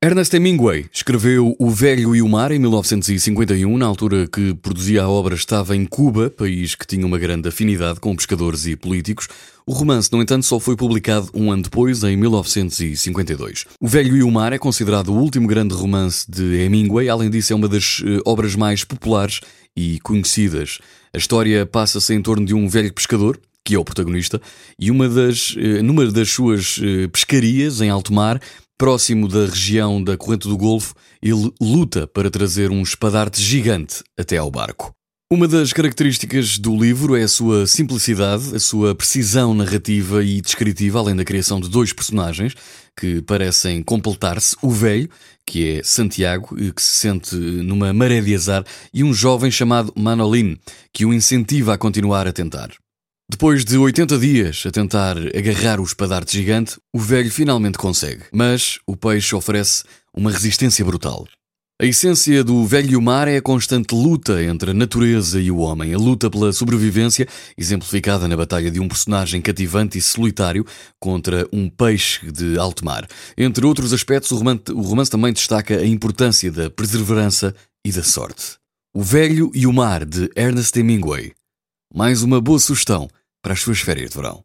Ernest Hemingway escreveu O Velho e o Mar em 1951, na altura que produzia a obra estava em Cuba, país que tinha uma grande afinidade com pescadores e políticos. O romance, no entanto, só foi publicado um ano depois, em 1952. O Velho e o Mar é considerado o último grande romance de Hemingway, além disso é uma das uh, obras mais populares e conhecidas. A história passa-se em torno de um velho pescador, que é o protagonista, e uma das, uh, numa das suas uh, pescarias em alto mar, Próximo da região da corrente do Golfo, ele luta para trazer um espadarte gigante até ao barco. Uma das características do livro é a sua simplicidade, a sua precisão narrativa e descritiva, além da criação de dois personagens que parecem completar-se: o velho, que é Santiago, que se sente numa maré de azar, e um jovem chamado Manolin, que o incentiva a continuar a tentar. Depois de 80 dias a tentar agarrar o espadarte gigante, o velho finalmente consegue, mas o peixe oferece uma resistência brutal. A essência do velho mar é a constante luta entre a natureza e o homem, a luta pela sobrevivência, exemplificada na batalha de um personagem cativante e solitário contra um peixe de alto mar. Entre outros aspectos, o romance, o romance também destaca a importância da perseverança e da sorte. O Velho e o Mar, de Ernest Hemingway. Mais uma boa sugestão para as suas férias de verão.